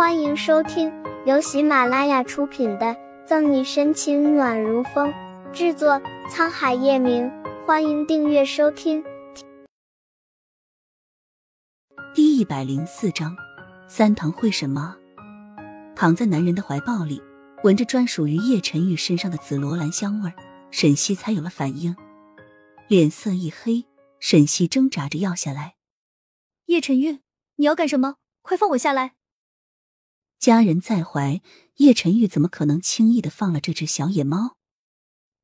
欢迎收听由喜马拉雅出品的《赠你深情暖如风》，制作沧海夜明。欢迎订阅收听。第一百零四章，三堂会什么？躺在男人的怀抱里，闻着专属于叶晨玉身上的紫罗兰香味，沈西才有了反应，脸色一黑。沈西挣扎着要下来。叶晨玉，你要干什么？快放我下来！家人在怀，叶晨玉怎么可能轻易的放了这只小野猫？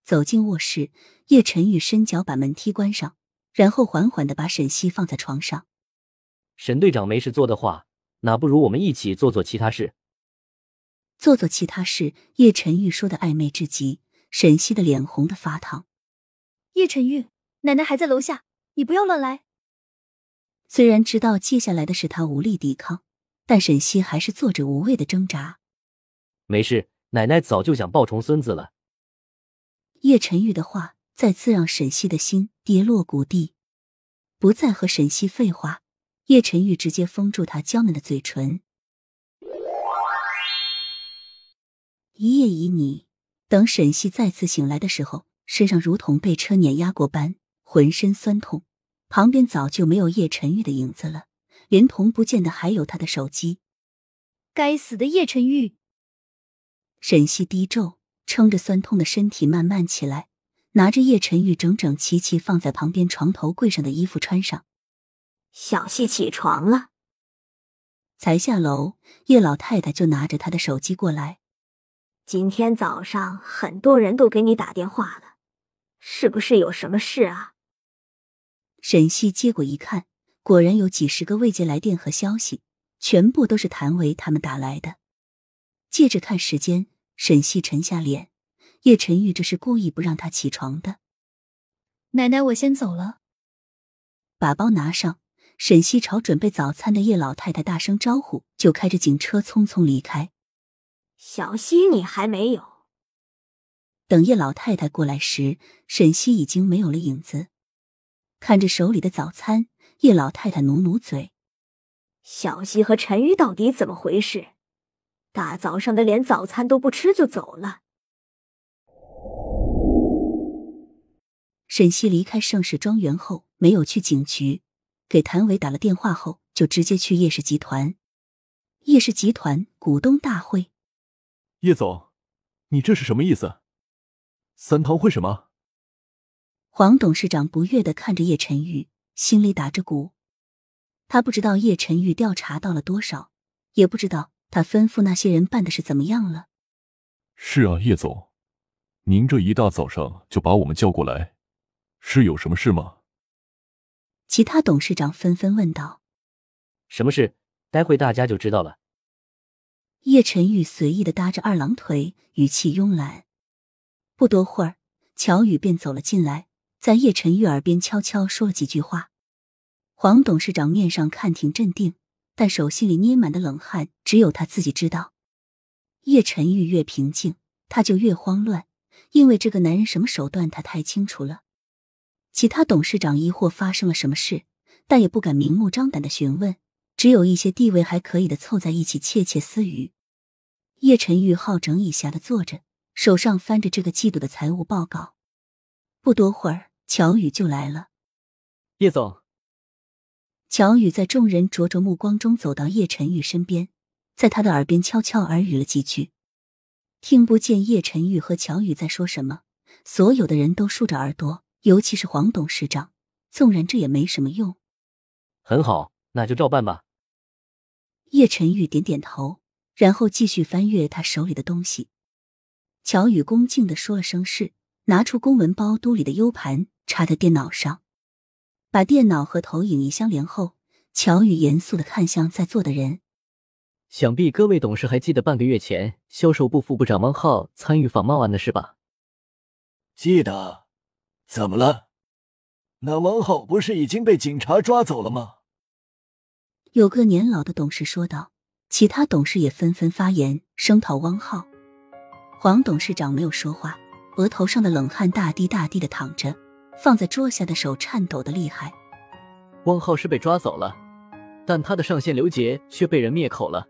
走进卧室，叶晨玉伸脚把门踢关上，然后缓缓的把沈西放在床上。沈队长没事做的话，那不如我们一起做做其他事。做做其他事，叶晨玉说的暧昧至极，沈西的脸红的发烫。叶晨玉，奶奶还在楼下，你不要乱来。虽然知道接下来的是他无力抵抗。但沈西还是做着无谓的挣扎。没事，奶奶早就想抱重孙子了。叶晨玉的话再次让沈西的心跌落谷底，不再和沈西废话。叶晨玉直接封住他娇嫩的嘴唇。一夜旖旎，等沈西再次醒来的时候，身上如同被车碾压过般，浑身酸痛，旁边早就没有叶晨玉的影子了。连同不见的还有他的手机。该死的叶晨玉！沈西低皱，撑着酸痛的身体慢慢起来，拿着叶晨玉整整齐齐放在旁边床头柜上的衣服穿上。小西起床了。才下楼，叶老太太就拿着他的手机过来。今天早上很多人都给你打电话了，是不是有什么事啊？沈西接过一看。果然有几十个未接来电和消息，全部都是谭维他们打来的。借着看时间，沈西沉下脸。叶晨玉这是故意不让他起床的。奶奶，我先走了。把包拿上，沈西朝准备早餐的叶老太太大声招呼，就开着警车匆匆离开。小西，你还没有？等叶老太太过来时，沈西已经没有了影子。看着手里的早餐。叶老太太努努嘴：“小西和陈宇到底怎么回事？大早上的连早餐都不吃就走了。”沈西离开盛世庄园后，没有去警局，给谭伟打了电话后，就直接去叶氏集团。叶氏集团股东大会，叶总，你这是什么意思？三堂会什么？黄董事长不悦的看着叶晨宇。心里打着鼓，他不知道叶晨玉调查到了多少，也不知道他吩咐那些人办的是怎么样了。是啊，叶总，您这一大早上就把我们叫过来，是有什么事吗？其他董事长纷纷问道：“什么事？待会大家就知道了。”叶晨玉随意的搭着二郎腿，语气慵懒。不多会儿，乔宇便走了进来。在叶晨玉耳边悄悄说了几句话，黄董事长面上看挺镇定，但手心里捏满的冷汗，只有他自己知道。叶晨玉越平静，他就越慌乱，因为这个男人什么手段，他太清楚了。其他董事长疑惑发生了什么事，但也不敢明目张胆的询问，只有一些地位还可以的凑在一起窃窃私语。叶晨玉好整以暇的坐着，手上翻着这个季度的财务报告。不多会儿。乔宇就来了，叶总。乔宇在众人灼灼目光中走到叶晨玉身边，在他的耳边悄悄耳语了几句，听不见叶晨玉和乔宇在说什么。所有的人都竖着耳朵，尤其是黄董事长。纵然这也没什么用，很好，那就照办吧。叶晨玉点点头，然后继续翻阅他手里的东西。乔宇恭敬的说了声是，拿出公文包兜里的 U 盘。插在电脑上，把电脑和投影仪相连后，乔宇严肃的看向在座的人。想必各位董事还记得半个月前销售部副部长汪浩参与仿冒案的事吧？记得。怎么了？那汪浩不是已经被警察抓走了吗？有个年老的董事说道。其他董事也纷纷发言声讨汪浩。黄董事长没有说话，额头上的冷汗大滴大滴的淌着。放在桌下的手颤抖的厉害。汪浩是被抓走了，但他的上线刘杰却被人灭口了。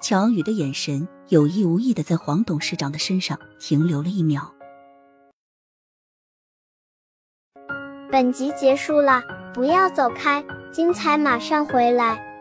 乔宇的眼神有意无意的在黄董事长的身上停留了一秒。本集结束了，不要走开，精彩马上回来。